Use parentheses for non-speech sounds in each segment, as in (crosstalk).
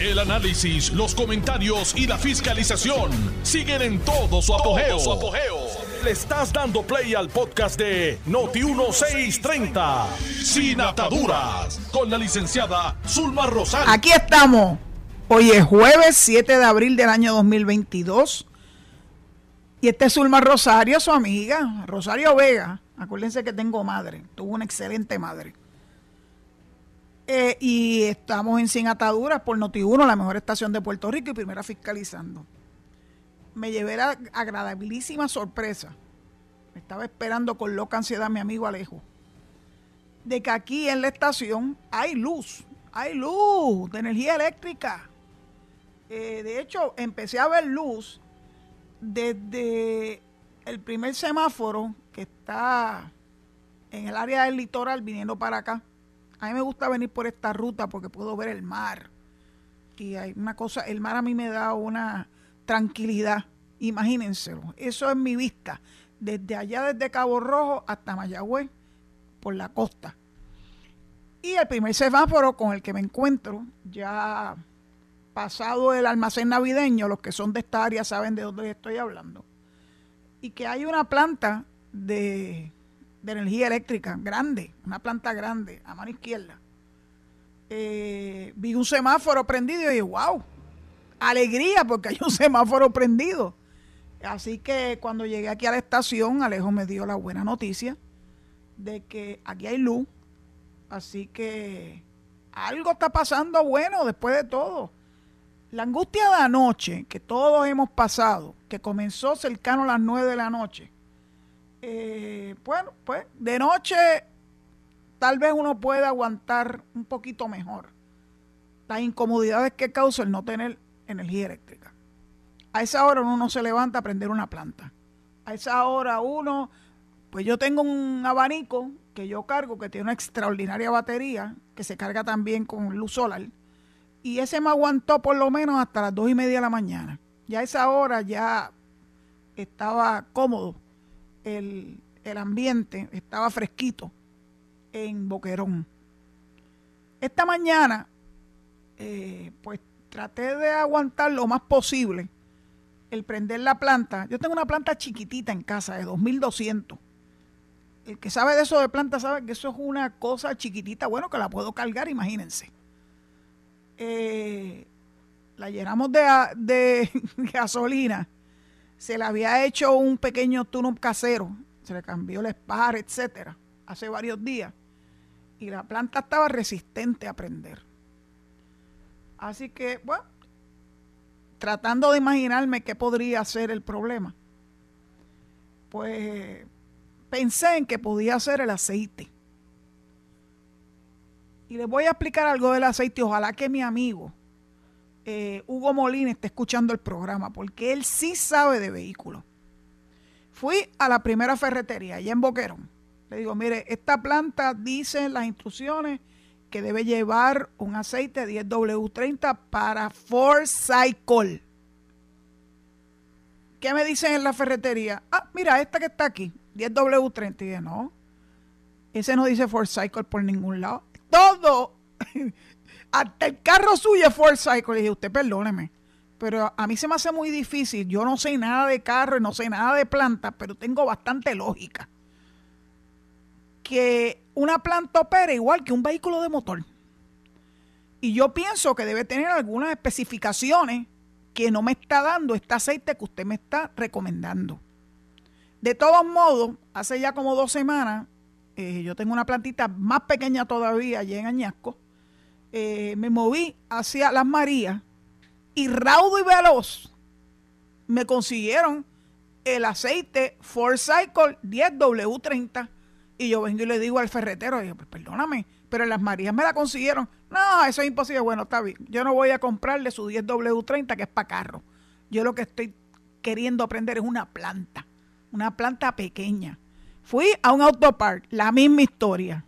El análisis, los comentarios y la fiscalización siguen en todo su apogeo. Le estás dando play al podcast de Noti1630, Sin Ataduras, con la licenciada Zulma Rosario. Aquí estamos. Hoy es jueves 7 de abril del año 2022. Y este es Zulma Rosario, su amiga, Rosario Vega. Acuérdense que tengo madre, tuvo una excelente madre. Eh, y estamos en Sin Ataduras por Noti1, la mejor estación de Puerto Rico y primera fiscalizando. Me llevé la agradabilísima sorpresa. Me estaba esperando con loca ansiedad mi amigo Alejo. De que aquí en la estación hay luz, hay luz de energía eléctrica. Eh, de hecho, empecé a ver luz desde el primer semáforo que está en el área del litoral viniendo para acá a mí me gusta venir por esta ruta porque puedo ver el mar. Y hay una cosa, el mar a mí me da una tranquilidad. Imagínenselo. Eso es mi vista. Desde allá, desde Cabo Rojo hasta Mayagüez, por la costa. Y el primer semáforo con el que me encuentro, ya pasado el almacén navideño, los que son de esta área saben de dónde estoy hablando. Y que hay una planta de de energía eléctrica grande, una planta grande, a mano izquierda. Eh, vi un semáforo prendido y dije, wow, alegría porque hay un (laughs) semáforo prendido. Así que cuando llegué aquí a la estación, Alejo me dio la buena noticia de que aquí hay luz. Así que algo está pasando bueno después de todo. La angustia de anoche que todos hemos pasado, que comenzó cercano a las 9 de la noche, eh, bueno, pues de noche tal vez uno pueda aguantar un poquito mejor las incomodidades que causa el no tener energía eléctrica. A esa hora uno no se levanta a prender una planta. A esa hora uno, pues yo tengo un abanico que yo cargo que tiene una extraordinaria batería que se carga también con luz solar. Y ese me aguantó por lo menos hasta las dos y media de la mañana. Ya a esa hora ya estaba cómodo el, ambiente estaba fresquito en Boquerón. Esta mañana, eh, pues traté de aguantar lo más posible el prender la planta. Yo tengo una planta chiquitita en casa de 2200. El que sabe de eso de planta sabe que eso es una cosa chiquitita, bueno, que la puedo cargar, imagínense. Eh, la llenamos de, de (laughs) gasolina se le había hecho un pequeño túnel casero, se le cambió el spar, etcétera, hace varios días. Y la planta estaba resistente a prender. Así que, bueno, tratando de imaginarme qué podría ser el problema, pues pensé en que podía ser el aceite. Y les voy a explicar algo del aceite. Ojalá que mi amigo eh, Hugo Molina está escuchando el programa, porque él sí sabe de vehículos. Fui a la primera ferretería, allá en Boquerón. Le digo, mire, esta planta dice las instrucciones que debe llevar un aceite 10W30 para Ford Cycle. ¿Qué me dicen en la ferretería? Ah, mira, esta que está aquí, 10W30. Y dije, no, ese no dice Ford Cycle por ningún lado. Todo (laughs) hasta el carro suyo es Ford Cycle. Le dije, usted perdóneme. Pero a mí se me hace muy difícil. Yo no sé nada de carro y no sé nada de plantas, pero tengo bastante lógica. Que una planta opera igual que un vehículo de motor. Y yo pienso que debe tener algunas especificaciones que no me está dando este aceite que usted me está recomendando. De todos modos, hace ya como dos semanas, eh, yo tengo una plantita más pequeña todavía allí en Añasco eh, me moví hacia Las Marías y raudo y veloz me consiguieron el aceite Ford Cycle 10W30 y yo vengo y le digo al ferretero, digo, pues perdóname, pero Las Marías me la consiguieron. No, eso es imposible. Bueno, está bien. Yo no voy a comprarle su 10W30 que es para carro. Yo lo que estoy queriendo aprender es una planta, una planta pequeña. Fui a un autopark, la misma historia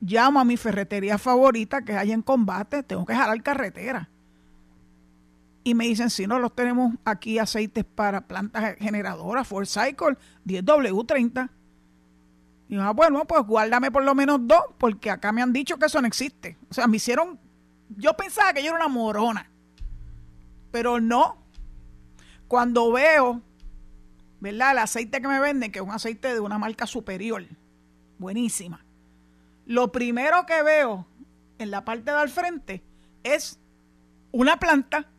llamo a mi ferretería favorita que hay en combate, tengo que jalar carretera. Y me dicen, si no, los tenemos aquí aceites para plantas generadoras, Ford Cycle 10W30. Y yo, ah, bueno, pues guárdame por lo menos dos, porque acá me han dicho que eso no existe. O sea, me hicieron yo pensaba que yo era una morona, pero no. Cuando veo, ¿verdad? El aceite que me venden, que es un aceite de una marca superior, buenísima. Lo primero que veo en la parte del frente es una planta.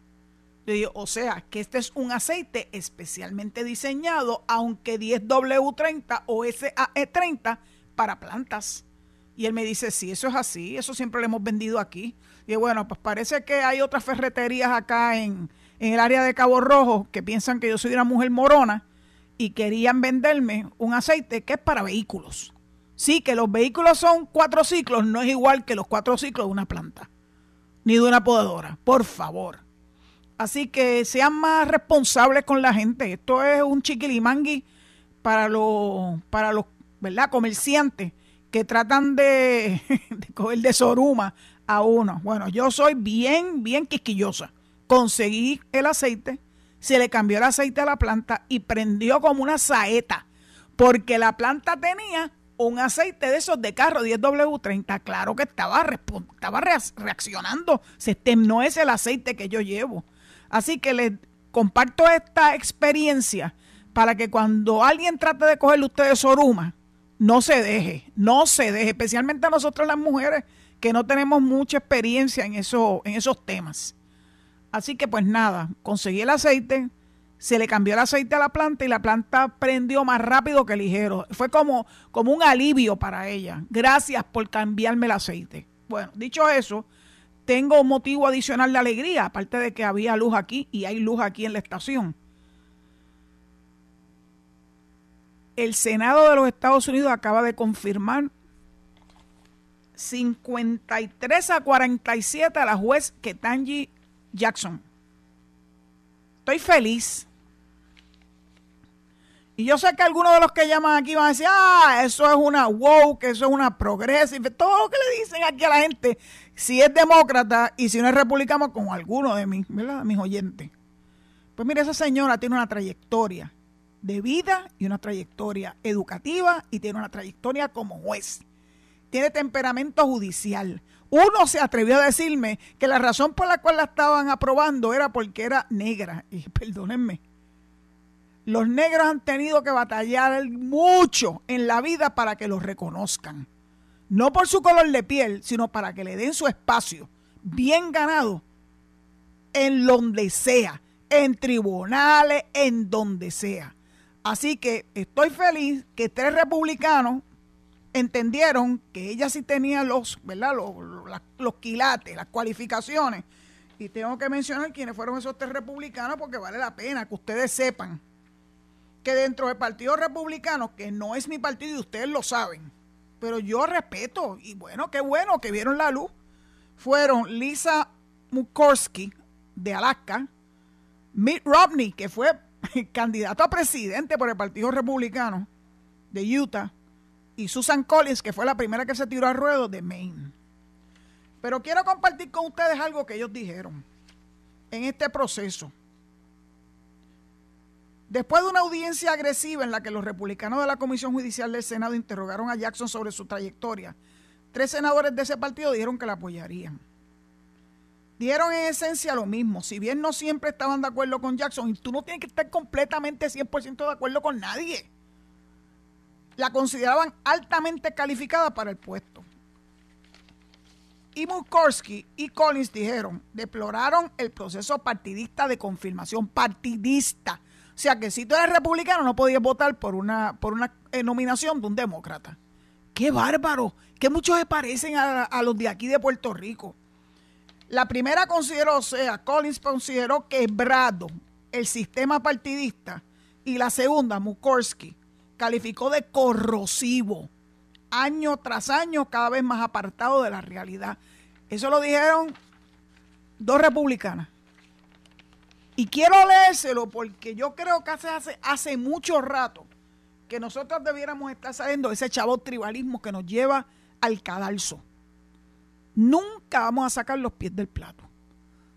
Yo digo, o sea, que este es un aceite especialmente diseñado, aunque 10W30 o SAE30 para plantas. Y él me dice, sí, eso es así, eso siempre lo hemos vendido aquí. Y bueno, pues parece que hay otras ferreterías acá en el área de Cabo Rojo que piensan que yo soy una mujer morona y querían venderme un aceite que es para vehículos. Sí, que los vehículos son cuatro ciclos, no es igual que los cuatro ciclos de una planta, ni de una podadora, por favor. Así que sean más responsables con la gente. Esto es un chiquilimangui para los, para los ¿verdad? comerciantes que tratan de, (laughs) de coger de soruma a uno. Bueno, yo soy bien, bien quisquillosa. Conseguí el aceite, se le cambió el aceite a la planta y prendió como una saeta, porque la planta tenía un aceite de esos de carro 10W30, claro que estaba, estaba reaccionando. Este no es el aceite que yo llevo. Así que les comparto esta experiencia para que cuando alguien trate de cogerle ustedes soruma, no se deje, no se deje, especialmente a nosotros las mujeres que no tenemos mucha experiencia en, eso, en esos temas. Así que pues nada, conseguí el aceite, se le cambió el aceite a la planta y la planta prendió más rápido que ligero. Fue como, como un alivio para ella. Gracias por cambiarme el aceite. Bueno, dicho eso, tengo un motivo adicional de alegría, aparte de que había luz aquí y hay luz aquí en la estación. El Senado de los Estados Unidos acaba de confirmar 53 a 47 a la juez Ketanji Jackson. Estoy feliz. Y yo sé que algunos de los que llaman aquí van a decir, ah, eso es una woke, eso es una progresiva, todo lo que le dicen aquí a la gente, si es demócrata y si no es republicano, como alguno de mis, ¿verdad? mis oyentes. Pues mire, esa señora tiene una trayectoria de vida y una trayectoria educativa y tiene una trayectoria como juez. Tiene temperamento judicial. Uno se atrevió a decirme que la razón por la cual la estaban aprobando era porque era negra. (laughs) Y perdónenme, los negros han tenido que batallar mucho en la vida para que los reconozcan. No por su color de piel, sino para que le den su espacio bien ganado en donde sea, en tribunales, en donde sea. Así que estoy feliz que tres republicanos entendieron que ella sí tenía los, ¿verdad? Los, los, quilates, las cualificaciones. Y tengo que mencionar quiénes fueron esos tres republicanos porque vale la pena que ustedes sepan que dentro del Partido Republicano, que no es mi partido y ustedes lo saben, pero yo respeto, y bueno, qué bueno que vieron la luz, fueron Lisa Murkowski de Alaska, Mitt Romney, que fue (laughs) candidato a presidente por el Partido Republicano de Utah, y Susan Collins, que fue la primera que se tiró al ruedo de Maine. Pero quiero compartir con ustedes algo que ellos dijeron en este proceso. Después de una audiencia agresiva en la que los republicanos de la Comisión Judicial del Senado interrogaron a Jackson sobre su trayectoria, tres senadores de ese partido dijeron que la apoyarían. Dieron en esencia lo mismo, si bien no siempre estaban de acuerdo con Jackson, y tú no tienes que estar completamente 100% de acuerdo con nadie. La consideraban altamente calificada para el puesto. Y Murkowski y Collins dijeron, deploraron el proceso partidista de confirmación partidista sea que si tú eres republicano no podías votar por una, por una eh, nominación de un demócrata. ¡Qué bárbaro! Que muchos se parecen a, los de aquí de Puerto Rico. La primera consideró, o sea, Collins consideró quebrado el sistema partidista y la segunda, Mukorsky, calificó de corrosivo, año tras año cada vez más apartado de la realidad. Eso lo dijeron dos republicanas. Y quiero leérselo porque yo creo que hace, hace, mucho rato que nosotros debiéramos estar saliendo de ese chavo tribalismo que nos lleva al cadalso. Nunca vamos a sacar los pies del plato.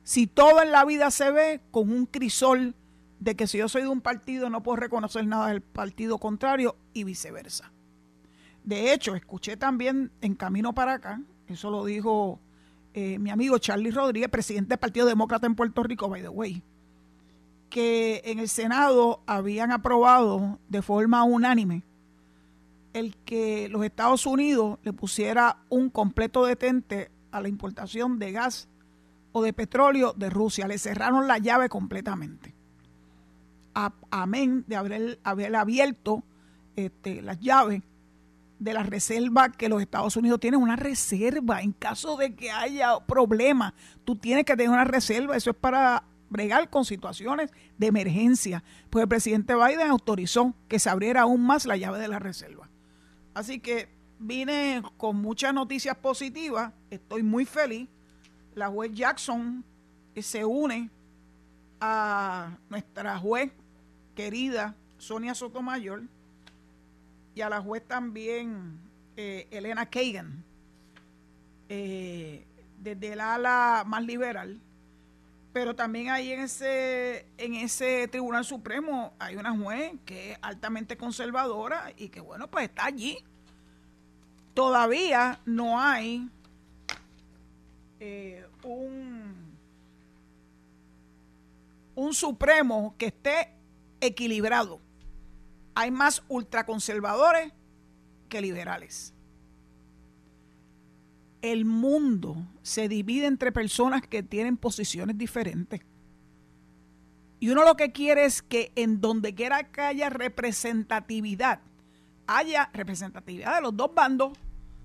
Si todo en la vida se ve con un crisol de que si yo soy de un partido no puedo reconocer nada del partido contrario y viceversa. De hecho, escuché también en camino para acá, eso lo dijo eh, mi amigo Charlie Rodríguez, presidente del Partido Demócrata en Puerto Rico, by the way, que en el Senado habían aprobado de forma unánime el que los Estados Unidos le pusiera un completo detente a la importación de gas o de petróleo de Rusia. Le cerraron la llave completamente. amén de haber, haber abierto este, las llaves de la reserva que los Estados Unidos tienen, una reserva en caso de que haya problemas. Tú tienes que tener una reserva, eso es para bregar con situaciones de emergencia. Pues el presidente Biden autorizó que se abriera aún más la llave de la reserva. Así que vine con muchas noticias positivas, estoy muy feliz. La juez Jackson se une a nuestra juez querida Sonia Sotomayor y a la juez también eh, Elena Kagan, eh, desde el ala más liberal pero también ahí en ese, en ese Tribunal Supremo hay una juez que es altamente conservadora y que, bueno, pues está allí. Todavía no hay eh, un, un Supremo que esté equilibrado. Hay más ultraconservadores que liberales el mundo se divide entre personas que tienen posiciones diferentes. Y uno lo que quiere es que en donde quiera que haya representatividad, haya representatividad de los dos bandos,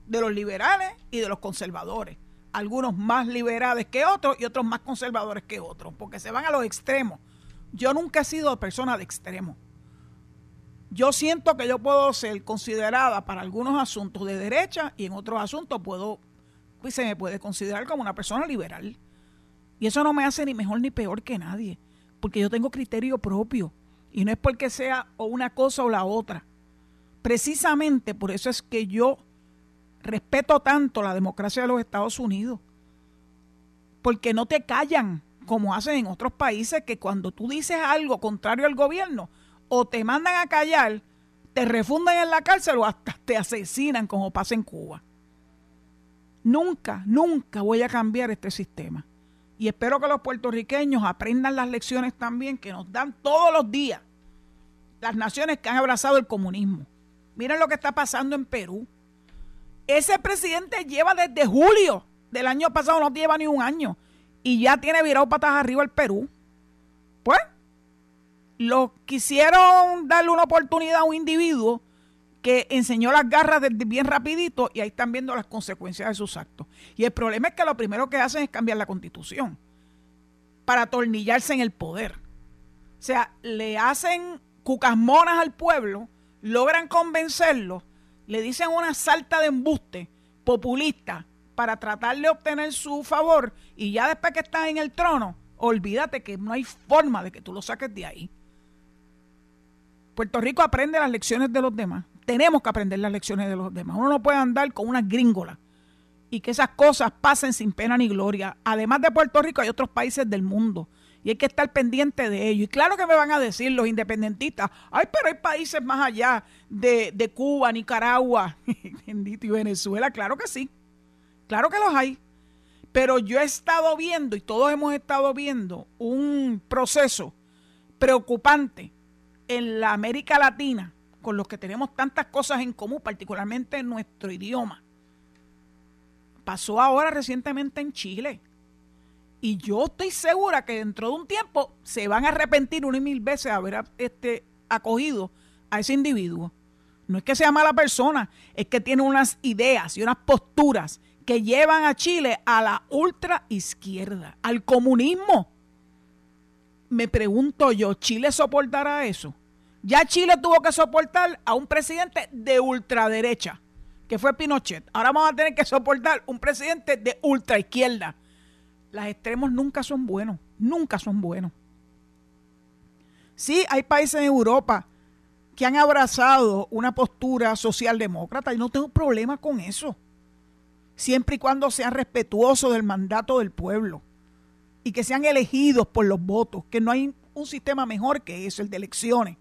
de los liberales y de los conservadores. Algunos más liberales que otros y otros más conservadores que otros, porque se van a los extremos. Yo nunca he sido persona de extremo. Yo siento que yo puedo ser considerada para algunos asuntos de derecha y en otros asuntos puedo pues se me puede considerar como una persona liberal. Y eso no me hace ni mejor ni peor que nadie, porque yo tengo criterio propio. Y no es porque sea o una cosa o la otra. Precisamente por eso es que yo respeto tanto la democracia de los Estados Unidos. Porque no te callan como hacen en otros países que cuando tú dices algo contrario al gobierno o te mandan a callar, te refunden en la cárcel o hasta te asesinan como pasa en Cuba. Nunca, nunca voy a cambiar este sistema. Y espero que los puertorriqueños aprendan las lecciones también que nos dan todos los días las naciones que han abrazado el comunismo. Miren lo que está pasando en Perú. Ese presidente lleva desde julio del año pasado, no lleva ni un año, y ya tiene virado patas arriba el Perú. Pues, lo quisieron darle una oportunidad a un individuo que enseñó las garras bien rapidito y ahí están viendo las consecuencias de sus actos. Y el problema es que lo primero que hacen es cambiar la constitución para atornillarse en el poder. O sea, le hacen cucasmonas al pueblo, logran convencerlo, le dicen una salta de embuste populista para tratar de obtener su favor y ya después que estás en el trono, olvídate que no hay forma de que tú lo saques de ahí. Puerto Rico aprende las lecciones de los demás tenemos que aprender las lecciones de los demás. Uno no puede andar con una gringola y que esas cosas pasen sin pena ni gloria. Además de Puerto Rico, hay otros países del mundo y hay que estar pendiente de ello. Y claro que me van a decir los independentistas, ay, pero hay países más allá de, de Cuba, Nicaragua, (laughs) y Venezuela. Claro que sí, claro que los hay. Pero yo he estado viendo, y todos hemos estado viendo, un proceso preocupante en la América Latina con los que tenemos tantas cosas en común, particularmente en nuestro idioma. Pasó ahora recientemente en Chile. Y yo estoy segura que dentro de un tiempo se van a arrepentir una y mil veces de haber este, acogido a ese individuo. No es que sea mala persona, es que tiene unas ideas y unas posturas que llevan a Chile a la ultra izquierda, al comunismo. Me pregunto yo, ¿Chile soportará eso? Ya Chile tuvo que soportar a un presidente de ultraderecha, que fue Pinochet. Ahora vamos a tener que soportar un presidente de ultraizquierda. Los extremos nunca son buenos, nunca son buenos. Sí, hay países en Europa que han abrazado una postura socialdemócrata y no tengo problema con eso. Siempre y cuando sean respetuosos del mandato del pueblo y que sean elegidos por los votos, que no hay un sistema mejor que eso, el de elecciones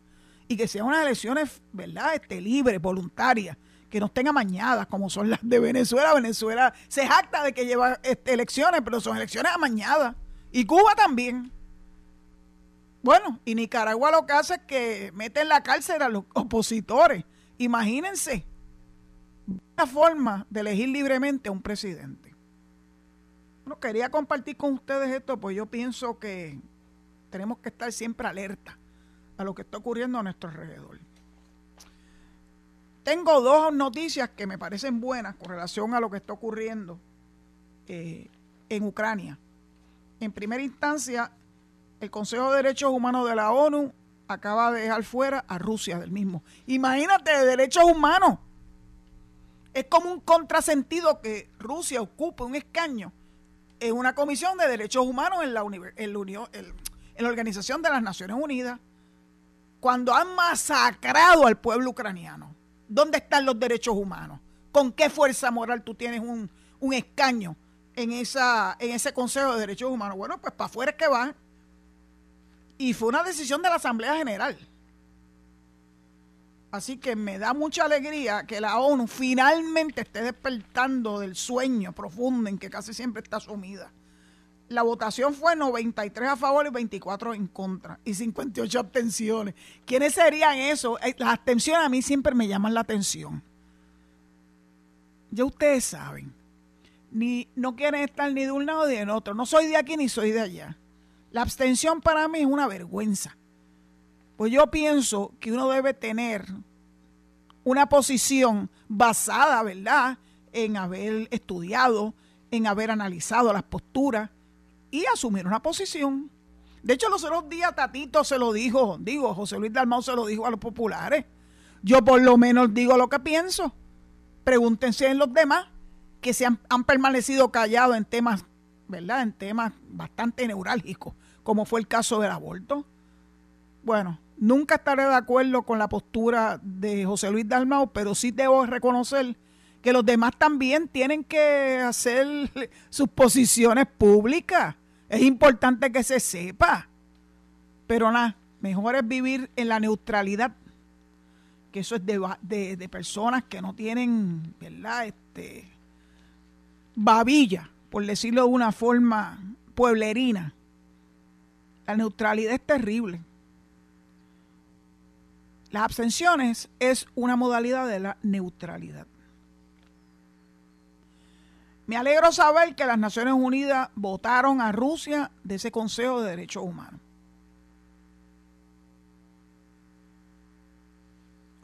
y que sean unas elecciones, ¿verdad?, este, libres, voluntarias, que no estén amañadas como son las de Venezuela. Venezuela se jacta de que lleva este, elecciones, pero son elecciones amañadas. Y Cuba también. Bueno, y Nicaragua lo que hace es que mete en la cárcel a los opositores. Imagínense una forma de elegir libremente a un presidente. Bueno, quería compartir con ustedes esto, pues yo pienso que tenemos que estar siempre alerta a lo que está ocurriendo a nuestro alrededor. Tengo dos noticias que me parecen buenas con relación a lo que está ocurriendo eh, en Ucrania. En primera instancia, el Consejo de Derechos Humanos de la ONU acaba de dejar fuera a Rusia del mismo. Imagínate, de derechos humanos. Es como un contrasentido que Rusia ocupe un escaño en una comisión de derechos humanos en la, la, en la Organización de las Naciones Unidas, cuando han masacrado al pueblo ucraniano. ¿Dónde están los derechos humanos? ¿Con qué fuerza moral tú tienes un, un escaño en, esa, en ese Consejo de Derechos Humanos? Bueno, pues para afuera es que van. Y fue una decisión de la Asamblea General. Así que me da mucha alegría que la ONU finalmente esté despertando del sueño profundo en que casi siempre está sumida. La votación fue 93 a favor y 24 en contra y 58 abstenciones. ¿Quiénes serían esos? Eh, las abstenciones a mí siempre me llaman la atención. Ya ustedes saben, ni no quieren estar ni de un lado ni del otro. No soy de aquí ni soy de allá. La abstención para mí es una vergüenza. Pues yo pienso que uno debe tener una posición basada, ¿verdad?, en haber estudiado, en haber analizado las posturas y asumir una posición. De hecho, los otros días Tatito se lo dijo, digo, José Luis Dalmau se lo dijo a los populares. Yo por lo menos digo lo que pienso. Pregúntense en los demás que se han, han permanecido callados en temas, ¿verdad? En temas bastante neurálgicos como fue el caso del aborto. Bueno, nunca estaré de acuerdo con la postura de José Luis Dalmau, pero sí debo reconocer que los demás también tienen que hacer (laughs) sus posiciones públicas. Es importante que se sepa. Pero nada, mejor es vivir en la neutralidad, que eso es de, de, personas que no tienen, ¿verdad? Este, babilla, por decirlo de una forma pueblerina la neutralidad es terrible. Las abstenciones es una modalidad de la neutralidad. Me alegro saber que las Naciones Unidas votaron a Rusia de ese Consejo de Derechos Humanos.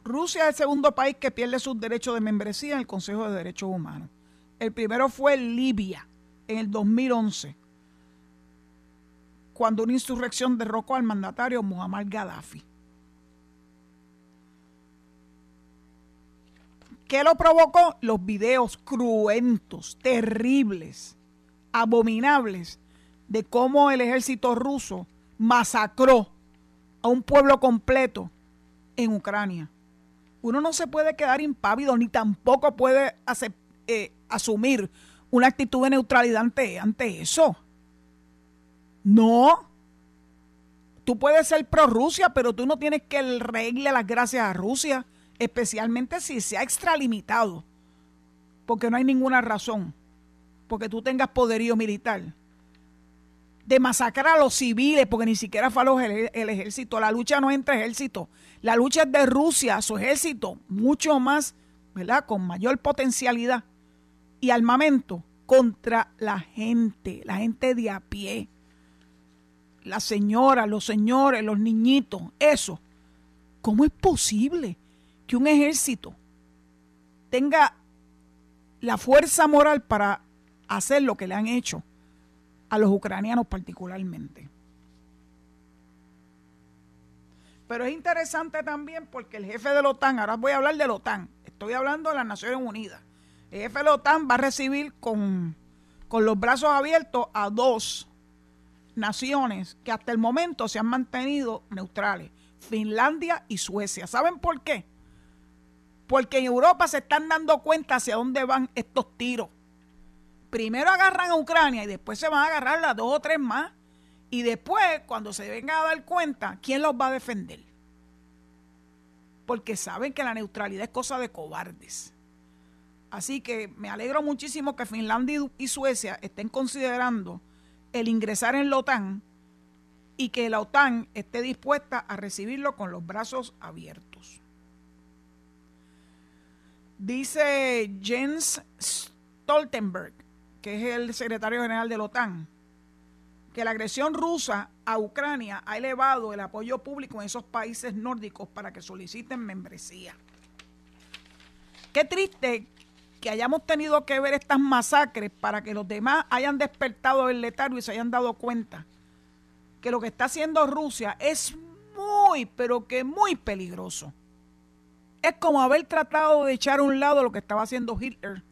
Rusia es el segundo país que pierde sus derechos de membresía en el Consejo de Derechos Humanos. El primero fue Libia en el 2011 cuando una insurrección derrocó al mandatario Muammar Gaddafi. ¿Qué lo provocó? Los videos cruentos, terribles, abominables de cómo el ejército ruso masacró a un pueblo completo en Ucrania. Uno no se puede quedar impávido ni tampoco puede eh, asumir una actitud de neutralidad ante, eso. No. Tú puedes ser pro Rusia, pero tú no tienes que reírle las gracias a Rusia, especialmente si se ha extralimitado, porque no hay ninguna razón, porque tú tengas poderío militar, de masacrar a los civiles, porque ni siquiera fue el, ejército. La lucha no es entre ejércitos, la lucha es de Rusia, su ejército, mucho más, ¿verdad? Con mayor potencialidad y armamento contra la gente, la gente de a pie la señora, los señores, los niñitos, eso. ¿Cómo es posible que un ejército tenga la fuerza moral para hacer lo que le han hecho a los ucranianos particularmente? Pero es interesante también porque el jefe de la OTAN, ahora voy a hablar de la OTAN, estoy hablando de las Naciones Unidas, el jefe de la OTAN va a recibir con, con los brazos abiertos a dos naciones que hasta el momento se han mantenido neutrales, Finlandia y Suecia. ¿Saben por qué? Porque en Europa se están dando cuenta hacia dónde van estos tiros. Primero agarran a Ucrania y después se van a agarrar las dos o tres más. Y después, cuando se vengan a dar cuenta, ¿quién los va a defender? Porque saben que la neutralidad es cosa de cobardes. Así que me alegro muchísimo que Finlandia y Suecia estén considerando el ingresar en la OTAN y que la OTAN esté dispuesta a recibirlo con los brazos abiertos. Dice Jens Stoltenberg, que es el secretario general de la OTAN, que la agresión rusa a Ucrania ha elevado el apoyo público en esos países nórdicos para que soliciten membresía. Qué triste que hayamos tenido que ver estas masacres para que los demás hayan despertado el letargo y se hayan dado cuenta que lo que está haciendo Rusia es muy, pero que muy peligroso. Es como haber tratado de echar a un lado lo que estaba haciendo Hitler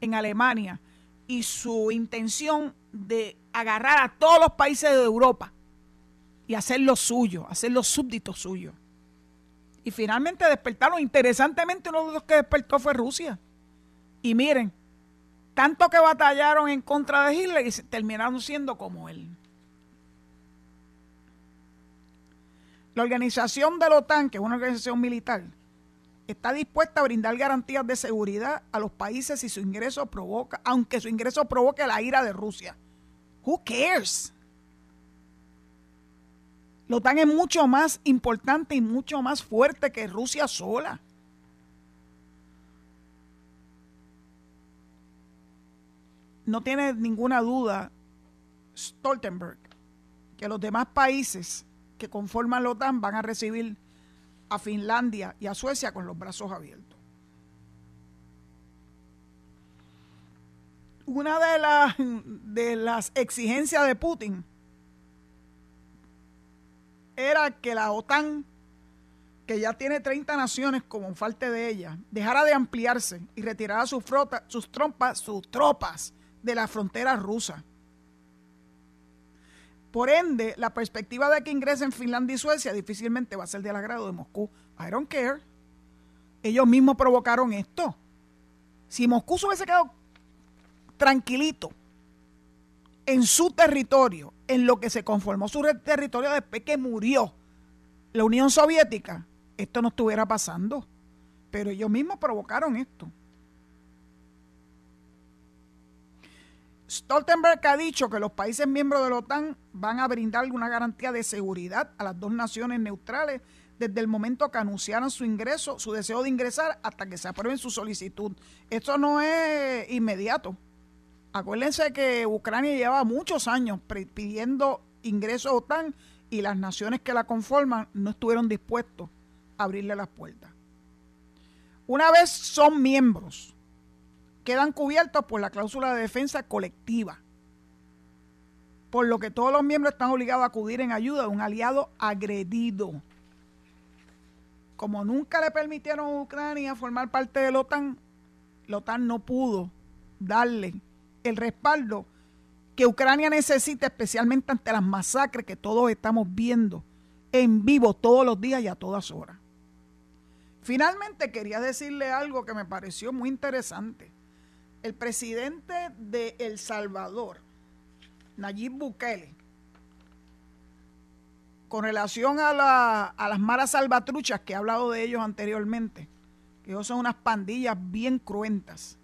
en Alemania y su intención de agarrar a todos los países de Europa y hacer lo suyo, hacer los súbditos suyos. Y finalmente despertaron. Interesantemente, uno de los que despertó fue Rusia. Y miren, tanto que batallaron en contra de Hitler y terminaron siendo como él. La organización de la OTAN, que es una organización militar, está dispuesta a brindar garantías de seguridad a los países si su ingreso provoca, aunque su ingreso provoque la ira de Rusia. Who cares? La OTAN es mucho más importante y mucho más fuerte que Rusia sola. no tiene ninguna duda Stoltenberg que los demás países que conforman la OTAN van a recibir a Finlandia y a Suecia con los brazos abiertos. Una de las, de las exigencias de Putin era que la OTAN, que ya tiene 30 naciones como falta de ella, dejara de ampliarse y retirara sus, sus, trompas, sus tropas de la frontera rusa. Por ende, la perspectiva de que ingresen Finlandia y Suecia difícilmente va a ser del agrado de Moscú. I don't care. Ellos mismos provocaron esto. Si Moscú se hubiese quedado tranquilito en su territorio, en lo que se conformó su territorio después que murió la Unión Soviética, esto no estuviera pasando. Pero ellos mismos provocaron esto. Stoltenberg ha dicho que los países miembros de la OTAN van a brindar una garantía de seguridad a las dos naciones neutrales desde el momento que anunciaron su ingreso, su deseo de ingresar, hasta que se aprueben su solicitud. Esto no es inmediato. Acuérdense que Ucrania lleva muchos años pidiendo ingreso a OTAN y las naciones que la conforman no estuvieron dispuestos a abrirle las puertas. Una vez son miembros, quedan cubiertos por la cláusula de defensa colectiva, por lo que todos los miembros están obligados a acudir en ayuda de un aliado agredido. Como nunca le permitieron a Ucrania formar parte de la OTAN, la OTAN no pudo darle el respaldo que Ucrania necesita, especialmente ante las masacres que todos estamos viendo en vivo todos los días y a todas horas. Finalmente quería decirle algo que me pareció muy interesante el presidente de El Salvador, Nayib Bukele, con relación a, las maras salvatruchas que he hablado de ellos anteriormente, que ellos son unas pandillas bien cruentas,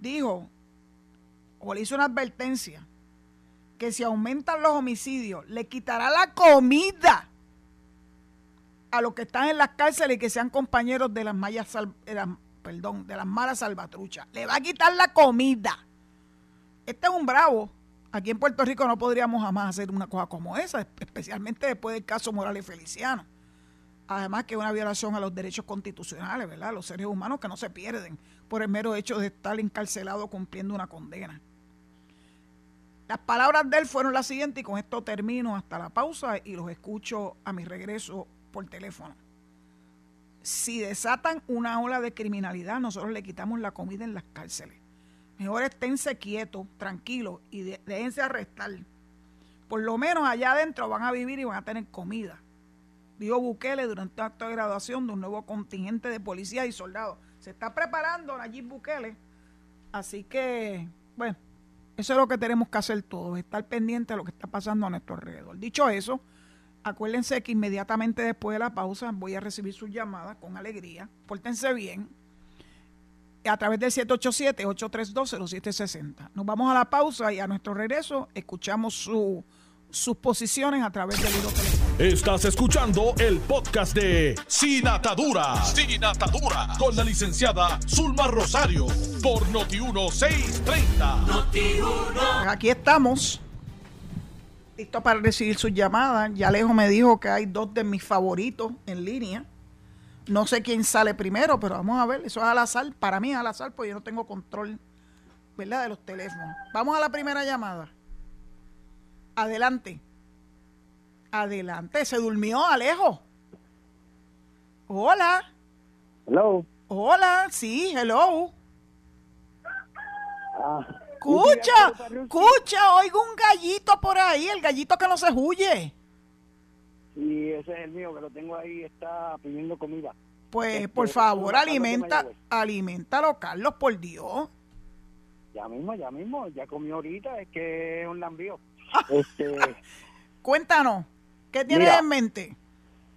dijo, o le hizo una advertencia, que si aumentan los homicidios, le quitará la comida a los que están en las cárceles y que sean compañeros de las mallas perdón, de las malas salvatruchas. Le va a quitar la comida. Este es un bravo. Aquí en Puerto Rico no podríamos jamás hacer una cosa como esa, especialmente después del caso Morales Feliciano. Además que es una violación a los derechos constitucionales, ¿verdad? Los seres humanos que no se pierden por el mero hecho de estar encarcelado cumpliendo una condena. Las palabras de él fueron las siguientes y con esto termino hasta la pausa y los escucho a mi regreso por teléfono si desatan una ola de criminalidad, nosotros le quitamos la comida en las cárceles. Mejor esténse quietos, tranquilos y déjense arrestar. Por lo menos allá adentro van a vivir y van a tener comida. Dijo Bukele durante el acto de graduación de un nuevo contingente de policías y soldados. Se está preparando Nayib Bukele. Así que, bueno, eso es lo que tenemos que hacer todos, estar pendientes de lo que está pasando a nuestro alrededor. Dicho eso, Acuérdense que inmediatamente después de la pausa voy a recibir sus llamadas con alegría. Pórtense bien. a través del 787-832-0760. Nos vamos a la pausa y a nuestro regreso escuchamos su, sus posiciones a través del hilo Estás escuchando el podcast de Sin Atadura. Sin Atadura. Con la licenciada Zulma Rosario. Por Noti1630. Noti1. Aquí estamos. Listo para recibir sus llamadas. Ya Alejo me dijo que hay dos de mis favoritos en línea. No sé quién sale primero, pero vamos a ver. Eso es al azar. Para mí es al azar, porque yo no tengo control, ¿verdad? De los teléfonos. Vamos a la primera llamada. Adelante. Adelante. Se durmió, Alejo. Hola. Hello. Hola, sí, hello. Ah, escucha, escucha, oigo un gallito por ahí, el gallito que no se huye. Y ese es el mío, que lo tengo ahí, está pidiendo comida. Pues, este, por favor, alimenta, alimentalo, Carlos, por Dios. Ya mismo, ya mismo, ya comió ahorita, es que es un lambío. (laughs) este, Cuéntanos, ¿qué tienes en mente?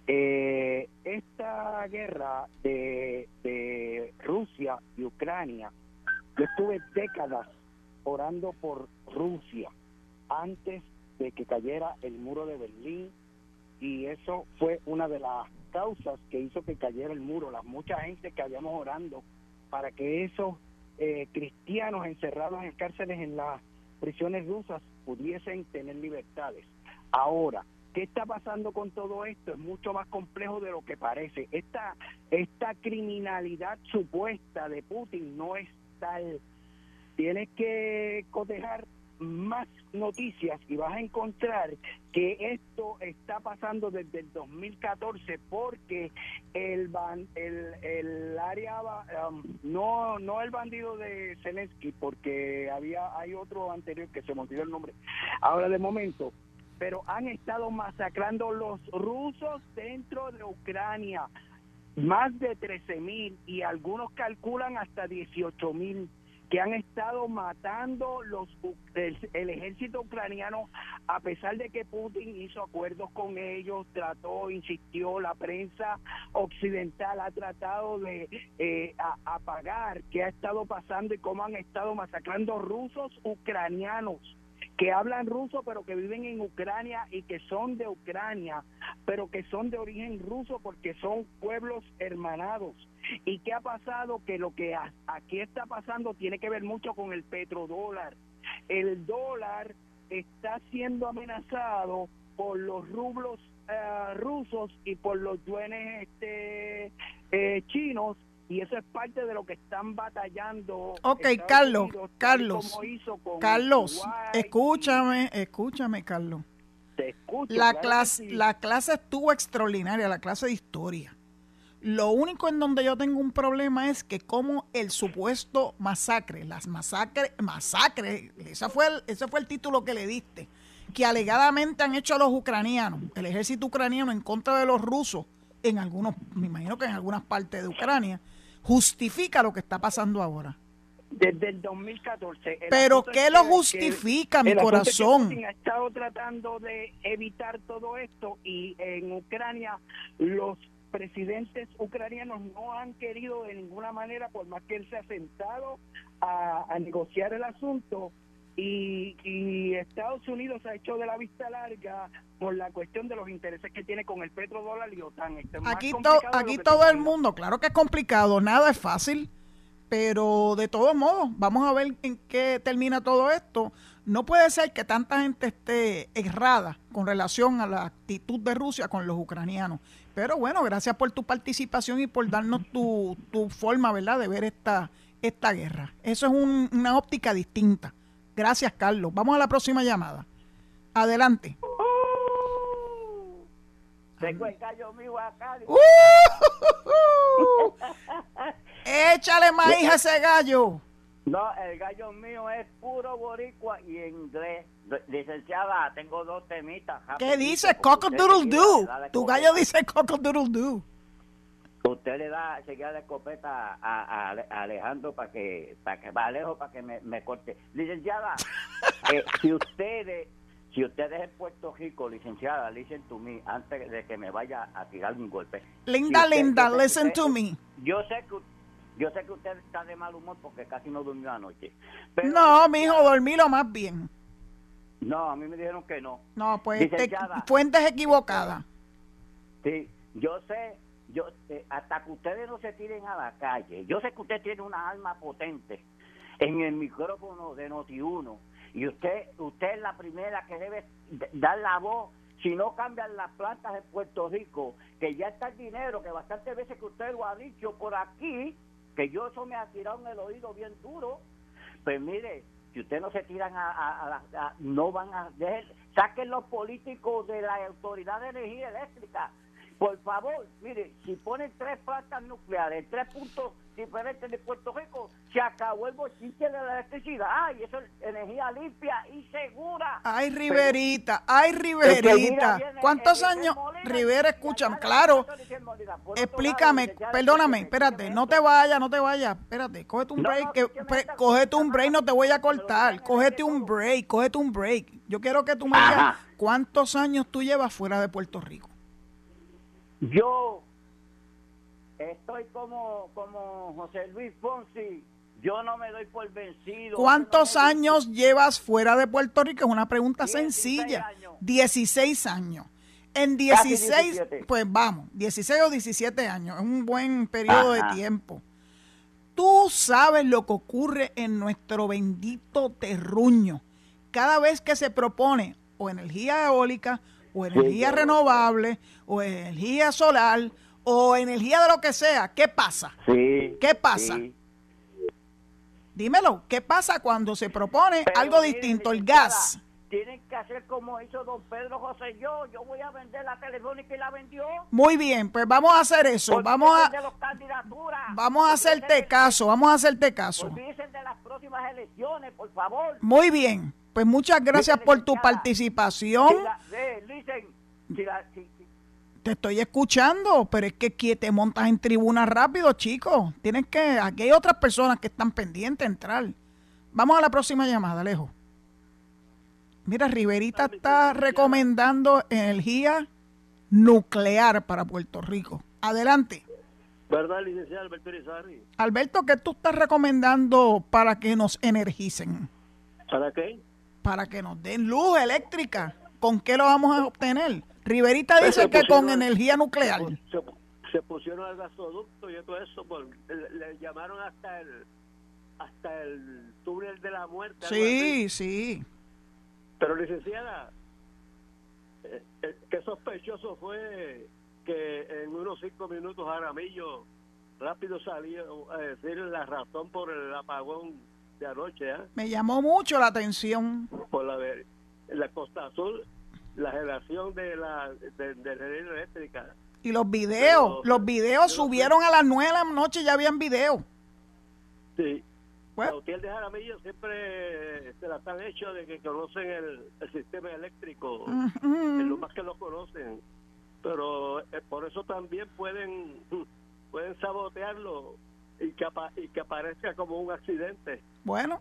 Eh, esta guerra de, de Rusia y Ucrania, yo estuve décadas orando por Rusia antes de que cayera el muro de Berlín y eso fue una de las causas que hizo que cayera el muro, la mucha gente que habíamos orando para que esos eh, cristianos encerrados en cárceles en las prisiones rusas pudiesen tener libertades. Ahora, ¿qué está pasando con todo esto? Es mucho más complejo de lo que parece. Esta, esta criminalidad supuesta de Putin no es tal. Tienes que cotejar más noticias y vas a encontrar que esto está pasando desde el 2014 porque el el, el área um, no no el bandido de Zelensky porque había hay otro anterior que se me olvidó el nombre ahora de momento pero han estado masacrando los rusos dentro de Ucrania. Más de 13 mil y algunos calculan hasta 18 mil que han estado matando los el, ejército ucraniano a pesar de que Putin hizo acuerdos con ellos, trató, insistió, la prensa occidental ha tratado de eh, apagar qué ha estado pasando y cómo han estado masacrando rusos ucranianos que hablan ruso pero que viven en Ucrania y que son de Ucrania, pero que son de origen ruso porque son pueblos hermanados. ¿Y qué ha pasado? Que lo que aquí está pasando tiene que ver mucho con el petrodólar. El dólar está siendo amenazado por los rublos eh, rusos y por los yuanes este, eh, chinos y eso es parte de lo que están batallando. Ok, Carlos, Carlos, Carlos, escúchame, escúchame, Carlos. Te la clase, la clase estuvo extraordinaria, la clase de historia. Lo único en donde yo tengo un problema es que como el supuesto masacre, las masacres, masacre, ese fue el, ese fue el título que le diste, que alegadamente han hecho los ucranianos, el ejército ucraniano en contra de los rusos, en algunos, me imagino que en algunas partes de Ucrania, justifica lo que está pasando ahora. Desde el 2014. Pero ¿qué lo justifica, mi corazón? ha estado tratando de evitar todo esto y en Ucrania los presidentes ucranianos no han querido de ninguna manera, por más que él se ha sentado a, a negociar el asunto, y, Estados Unidos ha hecho de la vista larga por la cuestión de los intereses que tiene con el petrodólar y OTAN. Este aquí aquí todo el mundo, claro que es complicado, nada es fácil, pero de todos modos, vamos a ver en qué termina todo esto. No puede ser que tanta gente esté errada con relación a la actitud de Rusia con los ucranianos. Pero bueno, gracias por tu participación y por darnos tu, tu forma, ¿verdad?, de ver esta, esta guerra. Eso es una óptica distinta. Gracias, Carlos. Vamos a la próxima llamada. Adelante. tengo el gallo mío acá. Uh, (laughs) Échale maíz a ese gallo. No, el gallo mío es puro boricua y inglés. Licenciada, tengo dos temitas. ¿Qué dice? Coco Doodle Doo. Tu gallo dice Coco Doodle Doo. Usted le da seguida de escopeta a, Alejandro para que, para que va lejos para que me, corte. Licenciada, (laughs) eh, si ustedes, si ustedes en Puerto Rico, licenciada, listen to me, antes de que me vaya a tirar un golpe. Linda, linda, listen to me. Yo sé que Yo sé que usted está de mal humor porque casi no durmió anoche. no, mi hijo, dormí lo más bien. No, a mí me dijeron que no. No, pues fuentes equivocadas. Sí, yo sé, yo eh, hasta que ustedes no se tiren a la calle. Yo sé que usted tiene una alma potente en el micrófono de Noti1 y usted usted es la primera que debe dar la voz si no cambian las plantas en Puerto Rico, que ya está el dinero, que bastantes veces que usted lo ha dicho por aquí, que yo eso me ha tirado en el oído bien duro, pues mire, si usted no se tiran a, a, no van a saquen los políticos de la autoridad de energía eléctrica por favor, mire, si ponen tres plantas nucleares, tres puntos diferentes de Puerto Rico, se acabó el bochinche de la electricidad. Ay, eso es energía limpia y segura. Ay, Riverita, ay, Riverita. ¿Cuántos años? Rivera, escúchame, claro. Explícame, perdóname, espérate, no te vayas, no te vayas, espérate, cógete un break, que, cógete un break, no te voy a cortar, cógete un break, cógete un break. Yo quiero que tú me digas cuántos años tú llevas fuera de Puerto Rico. Yo estoy como, como José Luis Fonsi. Yo no me doy por vencido. ¿Cuántos años llevas fuera de Puerto Rico? Es una pregunta sencilla. 16 años. En 16, pues vamos, 16 o 17 años. Es un buen periodo de tiempo. Tú sabes lo que ocurre en nuestro bendito terruño. Cada vez que se propone o energía eólica o energía renovable, o energía solar, o energía de lo que sea, ¿qué pasa? Sí, ¿Qué pasa? Dímelo, ¿qué pasa cuando se propone algo distinto, el gas? Tienen que hacer como hizo don Pedro José yo, yo voy a vender la telefónica y la vendió. Muy bien, pues vamos a hacer eso, vamos a Vamos a hacerte caso, vamos a hacerte caso. de las próximas elecciones, por favor. Muy bien. Pues muchas gracias por tu participación. te estoy escuchando, pero es que te montas en tribuna rápido, chicos. Tienes que, aquí hay otras personas que están pendientes de entrar. Vamos a la próxima llamada, Alejo. Mira, Riverita está recomendando energía nuclear para Puerto Rico. Adelante. ¿Verdad, licenciado Alberto Irizarry? Alberto, ¿qué tú estás recomendando para que nos energicen? ¿Para qué? Para que nos den luz eléctrica. ¿Con qué lo vamos a obtener? Riverita pues dice que con energía nuclear. Se, pusieron al gasoducto y todo eso, le, llamaron hasta el hasta el túnel de la muerte. Sí, sí. Pero licenciada, eh, eh, qué sospechoso fue que en unos cinco minutos Aramillo rápido salió a decir la razón por el apagón de anoche. ¿eh? Me llamó mucho la atención. Por la, la Costa Azul, la generación de la de, de eléctrica. Y los videos, los videos subieron a las 9 de la noche, ya habían videos. Sí. Bueno. Los hoteles de Jaramillo siempre se las han hecho de que conocen el, sistema eléctrico, es lo más que lo conocen. Pero eh, por eso también pueden (laughs) pueden sabotearlo y que, y que aparezca como un accidente. Bueno,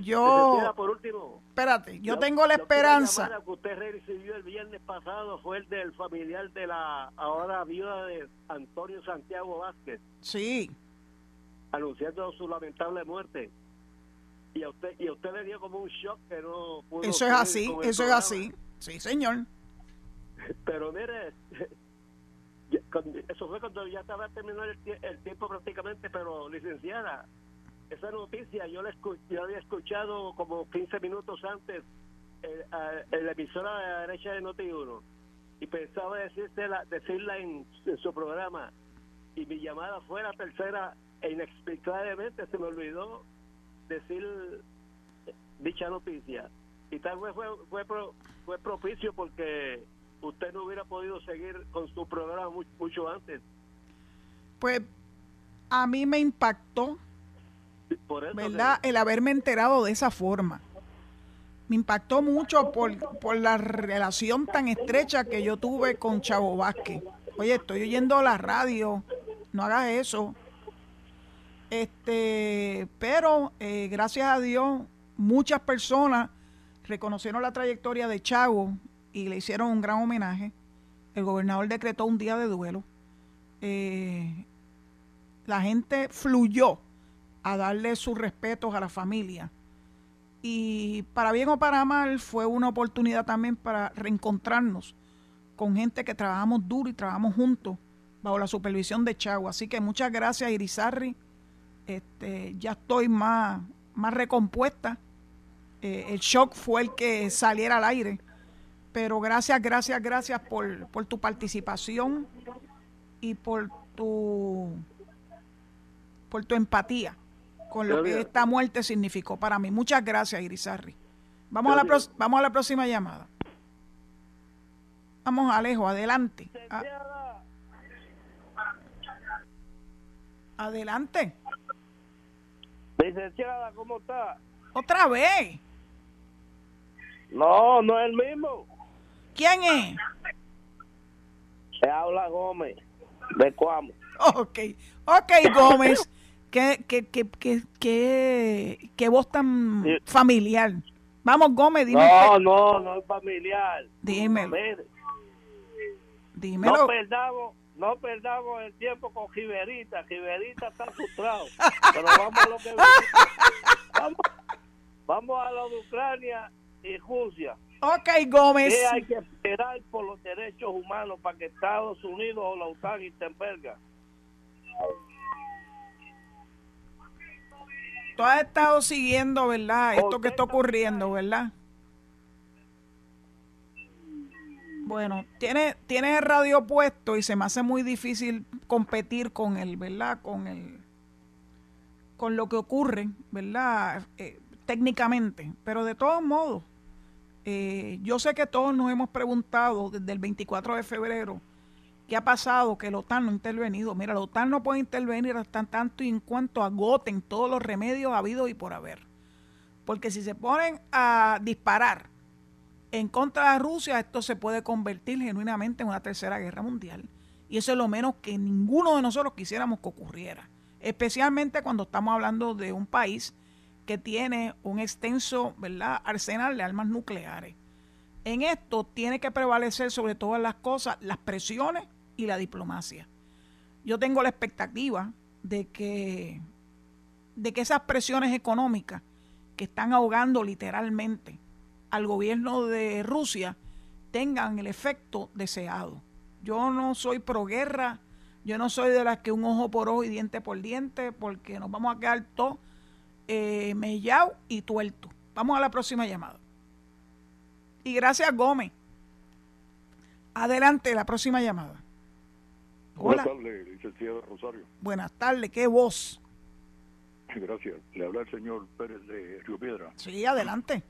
yo... Por último, espérate, yo, tengo la esperanza... que usted recibió el viernes pasado fue el del familiar de la ahora viuda de Antonio Santiago Vázquez. Sí. Anunciando su lamentable muerte. Y a usted, y a usted le dio como un shock que no pudo... Eso es así, eso es así. Sí, señor. Pero mire, eso fue cuando ya estaba terminando el, tiempo prácticamente, pero licenciada, esa noticia yo la había escuchado como 15 minutos antes eh, en la emisora de la derecha de Noti1 y pensaba decirla, decirla en, su programa y mi llamada fue la tercera e inexplicablemente se me olvidó decir dicha noticia. Y tal vez fue, fue, fue propicio porque usted no hubiera podido seguir con su programa mucho, antes. Pues a mí me impactó, ¿verdad? El haberme enterado de esa forma. Me impactó mucho por, por la relación tan estrecha que yo tuve con Chavo Vázquez. Oye, estoy oyendo la radio, no hagas eso. Este, pero eh, gracias a Dios, muchas personas reconocieron la trayectoria de Chavo y le hicieron un gran homenaje. El gobernador decretó un día de duelo. Eh, la gente fluyó a darle sus respetos a la familia. Y para bien o para mal fue una oportunidad también para reencontrarnos con gente que trabajamos duro y trabajamos juntos bajo la supervisión de Chagua. Así que muchas gracias Irizarri. Este, ya estoy más, más recompuesta. Eh, el shock fue el que saliera al aire. Pero gracias, gracias, gracias por, por tu participación y por tu por tu empatía con lo que esta muerte significó para mí. Muchas gracias, Irizarri. Vamos, a la, vamos a la próxima llamada. Vamos, Alejo, adelante. Ah. Adelante. Licenciada, ¿cómo está? ¿Otra vez? No, no es el mismo. ¿Quién es? Se habla Gómez, de Cuamo. Ok, ok, Gómez. qué, qué, qué, qué, qué, qué voz tan familiar. Vamos, Gómez, dime. No, no, no es familiar. Dímelo. Dímelo. No perdamos, no perdamos el tiempo con Giverita. Giverita está frustrado. (laughs) Pero vamos a lo que vamos, vamos a lo de Ucrania y Rusia. Ok, Gómez. ¿Qué hay que esperar por los derechos humanos para que Estados Unidos o la OTAN intervengan? Tú has estado siguiendo, ¿verdad? Esto que está ocurriendo, ¿verdad? Bueno, tienes tiene el radio puesto y se me hace muy difícil competir con él, ¿verdad? Con el con lo que ocurre, ¿verdad? Eh, técnicamente, pero de todos modos, eh, yo sé que todos nos hemos preguntado desde el 24 de febrero qué ha pasado, que la OTAN no ha intervenido. Mira, la OTAN no puede intervenir hasta tanto y en cuanto agoten todos los remedios habidos y por haber. Porque si se ponen a disparar en contra de Rusia, esto se puede convertir genuinamente en una tercera guerra mundial. Y eso es lo menos que ninguno de nosotros quisiéramos que ocurriera. Especialmente cuando estamos hablando de un país que tiene un extenso arsenal de armas nucleares. En esto tiene que prevalecer sobre todas las cosas las presiones y la diplomacia. Yo tengo la expectativa de que, de que esas presiones económicas que están ahogando literalmente al gobierno de Rusia tengan el efecto deseado. Yo no soy pro guerra, yo no soy de las que un ojo por ojo y diente por diente, porque nos vamos a quedar todos eh, mellado y tuerto. Vamos a la próxima llamada. Y gracias, Gómez. Adelante, la próxima llamada. Buenas tardes, licenciado Rosario. Buenas tardes, qué voz. Gracias. Le habla el señor Pérez de Río Piedra. Sí, adelante.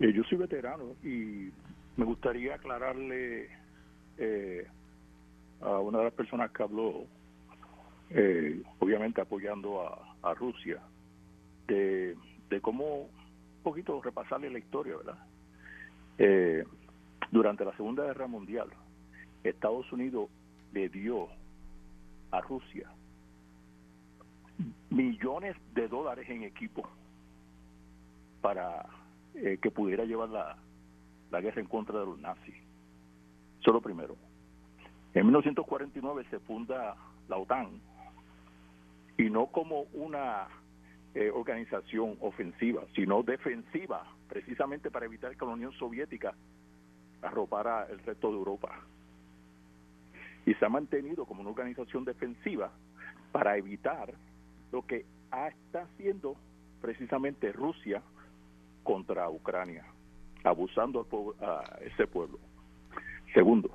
Eh, yo soy veterano y me gustaría aclararle eh, a una de las personas que habló, eh, obviamente apoyando a, a Rusia, de, cómo un poquito repasarle la historia, ¿verdad? Eh, durante la Segunda Guerra Mundial, Estados Unidos le dio a Rusia millones de dólares en equipo para eh, que pudiera llevar la, la guerra en contra de los nazis. Eso es lo primero. En 1949 se funda la OTAN, y no como una eh, organización ofensiva, sino defensiva, precisamente para evitar que la Unión Soviética arropara el resto de Europa. Y se ha mantenido como una organización defensiva para evitar lo que está haciendo precisamente Rusia contra Ucrania, abusando a ese pueblo. Segundo,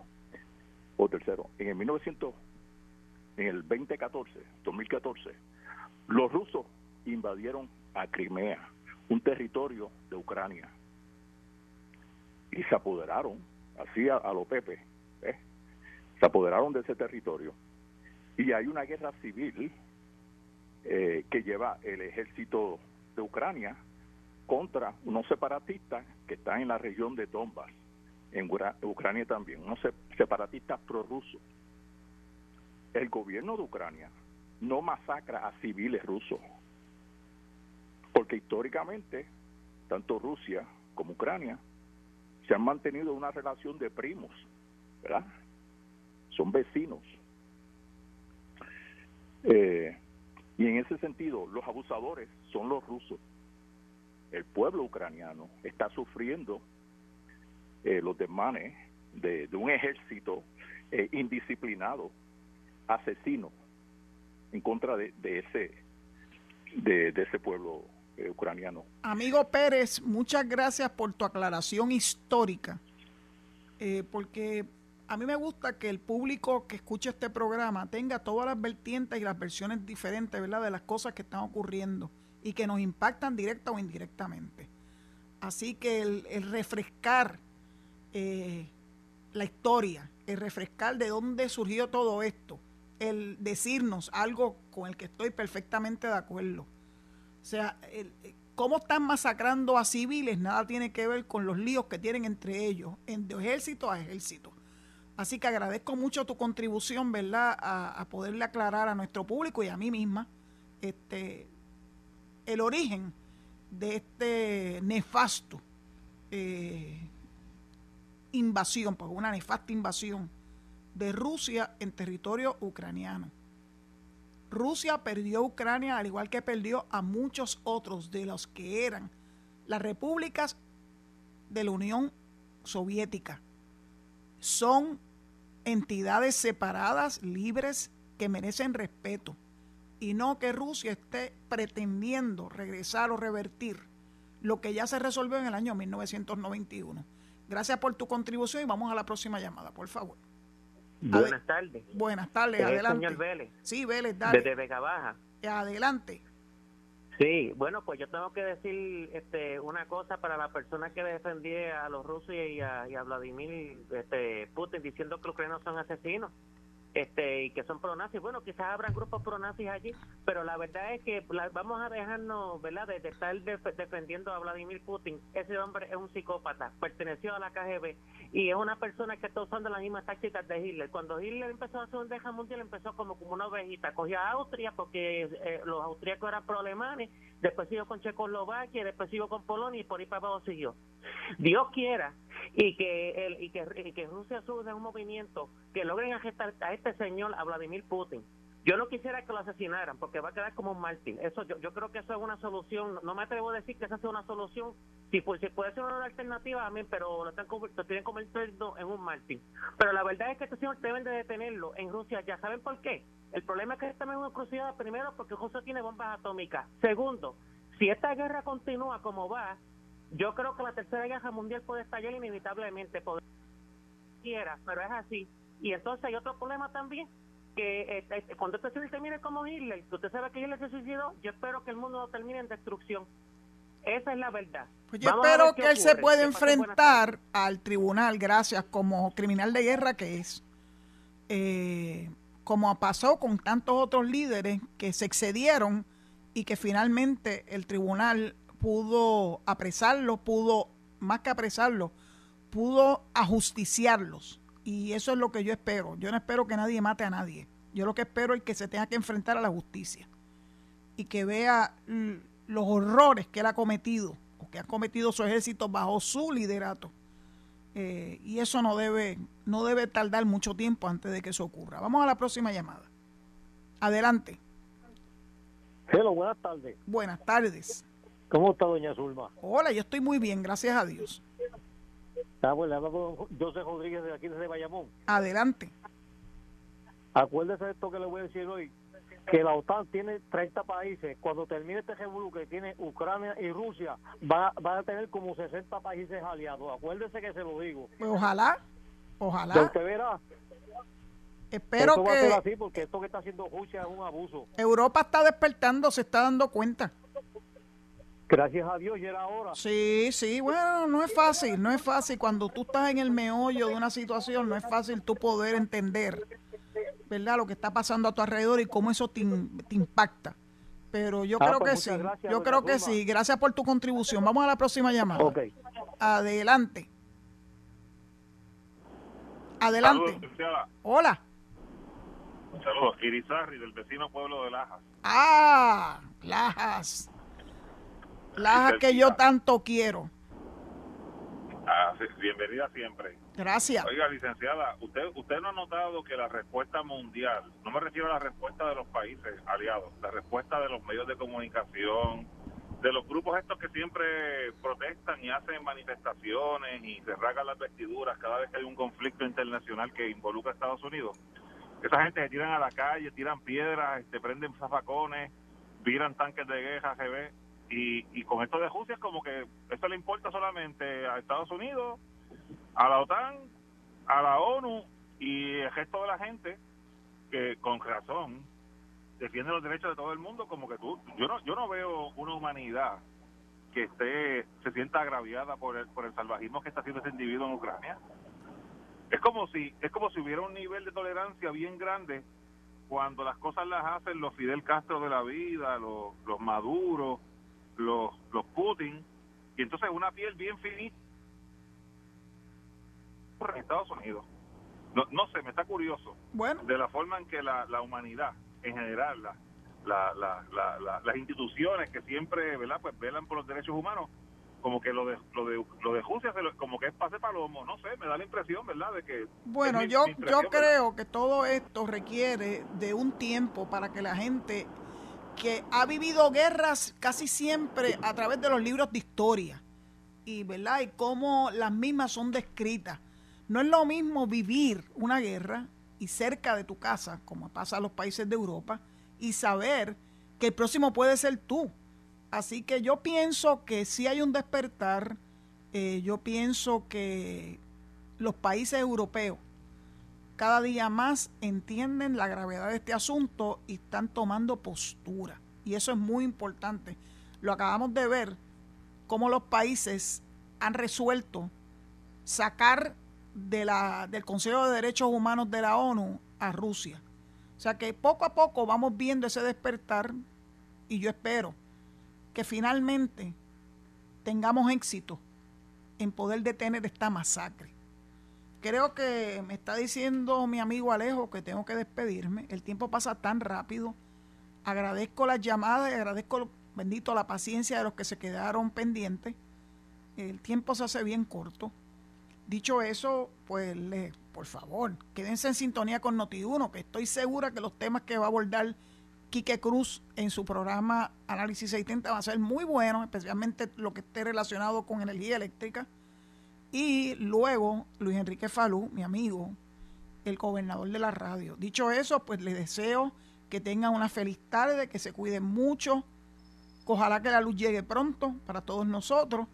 o tercero, en el 1900 en el 2014, 2014, los rusos invadieron a Crimea, un territorio de Ucrania, y se apoderaron, así a, los Pepe, ¿eh? se apoderaron de ese territorio. Y hay una guerra civil eh, que lleva el ejército de Ucrania contra unos separatistas que están en la región de Donbass, en Ucrania también, unos separatistas prorrusos el gobierno de Ucrania no masacra a civiles rusos, porque históricamente tanto Rusia como Ucrania se han mantenido una relación de primos, ¿verdad? Son vecinos. Eh, y en ese sentido, los abusadores son los rusos. El pueblo ucraniano está sufriendo eh, los desmanes de, un ejército eh, indisciplinado, asesino, en contra de, ese de, ese pueblo eh, ucraniano. Amigo Pérez, muchas gracias por tu aclaración histórica, eh, porque a mí me gusta que el público que escuche este programa tenga todas las vertientes y las versiones diferentes, ¿verdad?, de las cosas que están ocurriendo y que nos impactan directa o indirectamente. Así que el, el refrescar eh, la historia, el refrescar de dónde surgió todo esto, el decirnos algo con el que estoy perfectamente de acuerdo. O sea, el, cómo están masacrando a civiles nada tiene que ver con los líos que tienen entre ellos, en, de ejército a ejército. Así que agradezco mucho tu contribución, ¿verdad?, a, poderle aclarar a nuestro público y a mí misma este, el origen de este nefasto eh, invasión, pues una nefasta invasión de Rusia en territorio ucraniano. Rusia perdió Ucrania al igual que perdió a muchos otros de los que eran las repúblicas de la Unión Soviética. Son entidades separadas, libres, que merecen respeto y no que Rusia esté pretendiendo regresar o revertir lo que ya se resolvió en el año 1991. Gracias por tu contribución y vamos a la próxima llamada, por favor. Buenas tardes. Buenas tardes, adelante. señor Vélez. Sí, Vélez, dale. Desde Vega Baja. Adelante. Sí, bueno, pues yo tengo que decir este, una cosa para la persona que defendía a los rusos y a, y a Vladimir este, Putin diciendo que los ucranianos son asesinos este y que son pronazis. Bueno, quizás habrán grupos pronazis allí, pero la verdad es que la- vamos a dejarnos, ¿verdad?, de, de estar def- defendiendo a Vladimir Putin. Ese hombre es un psicópata, perteneció a la KGB y es una persona que está usando las mismas tácticas de Hitler. Cuando Hitler empezó a hacer un deja mundial, empezó como, como una ovejita. Cogió a Austria porque eh, los austríacos eran pro-alemanes, después siguió con Checoslovaquia, después siguió con Polonia y por ahí para abajo siguió. Dios quiera y que el, y que, y que Rusia surja un movimiento que logren arrestar a este señor, a Vladimir Putin. Yo no quisiera que lo asesinaran porque va a quedar como un mártir. Eso yo, yo creo que eso es una solución. No me atrevo a decir que esa sea una solución. Si, pues, si puede ser una alternativa, amén, pero lo, están, lo tienen convertido en un mártir. Pero la verdad es que este señor deben de detenerlo en Rusia. ¿Ya saben por qué? El problema es que estamos en una cruciada, primero, porque Rusia tiene bombas atómicas. Segundo, si esta guerra continúa como va, yo creo que la tercera guerra mundial puede estallar inevitablemente. Quiera, pero es así. Y entonces hay otro problema también, que eh, cuando este señor termine como Hitler, usted sabe que Hitler se suicidó, yo espero que el mundo no termine en destrucción. Esa es la verdad. Pues yo Vamos espero que él se pueda enfrentar al tribunal, gracias, como criminal de guerra que es. Eh, como pasó con tantos otros líderes que se excedieron y que finalmente el tribunal pudo apresarlos, pudo, más que apresarlos, pudo ajusticiarlos. Y eso es lo que yo espero. Yo no espero que nadie mate a nadie. Yo lo que espero es que se tenga que enfrentar a la justicia y que vea los horrores que él ha cometido o que ha cometido su ejército bajo su liderato. Eh, y eso no debe, no debe tardar mucho tiempo antes de que eso ocurra. Vamos a la próxima llamada. Adelante. Hello, buenas tardes. Buenas tardes. ¿Cómo está doña Zulma? Hola, yo estoy muy bien, gracias a Dios. Ah, le hablo con José Rodríguez de aquí desde Bayamón. Adelante. Acuérdese de esto que le voy a decir hoy, que la OTAN tiene 30 países. Cuando termine este revolú que tiene Ucrania y Rusia, va, va a tener como 60 países aliados. Acuérdese que se lo digo. Pues ojalá, ojalá. usted verá. Espero esto va a ser que así porque esto que está haciendo Rusia es un abuso. Europa está despertando, se está dando cuenta. Gracias a Dios, y era hora. Sí, sí, bueno, no es fácil, no es fácil. Cuando tú estás en el meollo de una situación, no es fácil tú poder entender, ¿verdad? Lo que está pasando a tu alrededor y cómo eso te, impacta. Pero yo Ah, creo pues que muchas sí, gracias, yo creo que sí. Gracias por tu contribución. Vamos a la próxima llamada. Ok. Adelante. Adelante. Saludos. Hola. Saludos. Irizarri, del vecino pueblo de Lajas. Ah, Lajas. Lajas que yo tanto quiero. Ah, sí, bienvenida siempre. Gracias. Oiga, licenciada, usted usted no ha notado que la respuesta mundial, no me refiero a la respuesta de los países aliados, la respuesta de los medios de comunicación, de los grupos estos que siempre protestan y hacen manifestaciones y se rasgan las vestiduras cada vez que hay un conflicto internacional que involucra a Estados Unidos. Esa gente se tiran a la calle, tiran piedras, este, prenden zafacones, viran tanques de guerra, GB, y, y con esto de Rusia es como que esto le importa solamente a Estados Unidos, a la OTAN, a la ONU y el resto de la gente que con razón defiende los derechos de todo el mundo como que tú yo no yo no veo una humanidad que esté se sienta agraviada por el por el salvajismo que está haciendo ese individuo en Ucrania. Es como si es como si hubiera un nivel de tolerancia bien grande cuando las cosas las hacen los Fidel Castro de la vida los los Maduro los los Putin y entonces una piel bien finita por Estados Unidos no, no sé me está curioso Bueno, de la forma en que la, la humanidad en general, la, la, la, la- la- las instituciones que siempre ¿verdad? Pues velan por los derechos humanos, como que lo de lo de, lo de Rusia se lo- como que es pase palomo, no sé, me da la impresión, ¿verdad? De que Bueno, mi- yo, mi yo ¿verdad? creo que todo esto requiere de un tiempo para que la gente que ha vivido guerras casi siempre a través de los libros de historia y verdad y cómo las mismas son descritas. No es lo mismo vivir una guerra y cerca de tu casa, como pasa en los países de Europa, y saber que el próximo puede ser tú. Así que yo pienso que si hay un despertar, eh, yo pienso que los países europeos cada día más entienden la gravedad de este asunto y están tomando postura. Y eso es muy importante. Lo acabamos de ver, cómo los países han resuelto sacar del Consejo de Derechos Humanos de la ONU a Rusia. O sea que poco a poco vamos viendo ese despertar y yo espero que finalmente tengamos éxito en poder detener esta masacre. Creo que me está diciendo mi amigo Alejo que tengo que despedirme. El tiempo pasa tan rápido. Agradezco las llamadas y agradezco, bendito, la paciencia de los que se quedaron pendientes. El tiempo se hace bien corto. Dicho eso, pues le, por favor, quédense en sintonía con Noti1, que estoy segura que los temas que va a abordar Quique Cruz en su programa Análisis 630 van a ser muy buenos, especialmente lo que esté relacionado con energía eléctrica. Y luego Luis Enrique Falú, mi amigo, el gobernador de la radio. Dicho eso, pues les deseo que tengan una feliz tarde, que se cuiden mucho. Ojalá que la luz llegue pronto para todos nosotros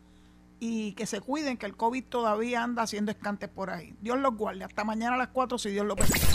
y que se cuiden, que el COVID todavía anda haciendo escantes por ahí. Dios los guarde. Hasta mañana a las 4 si Dios lo permite.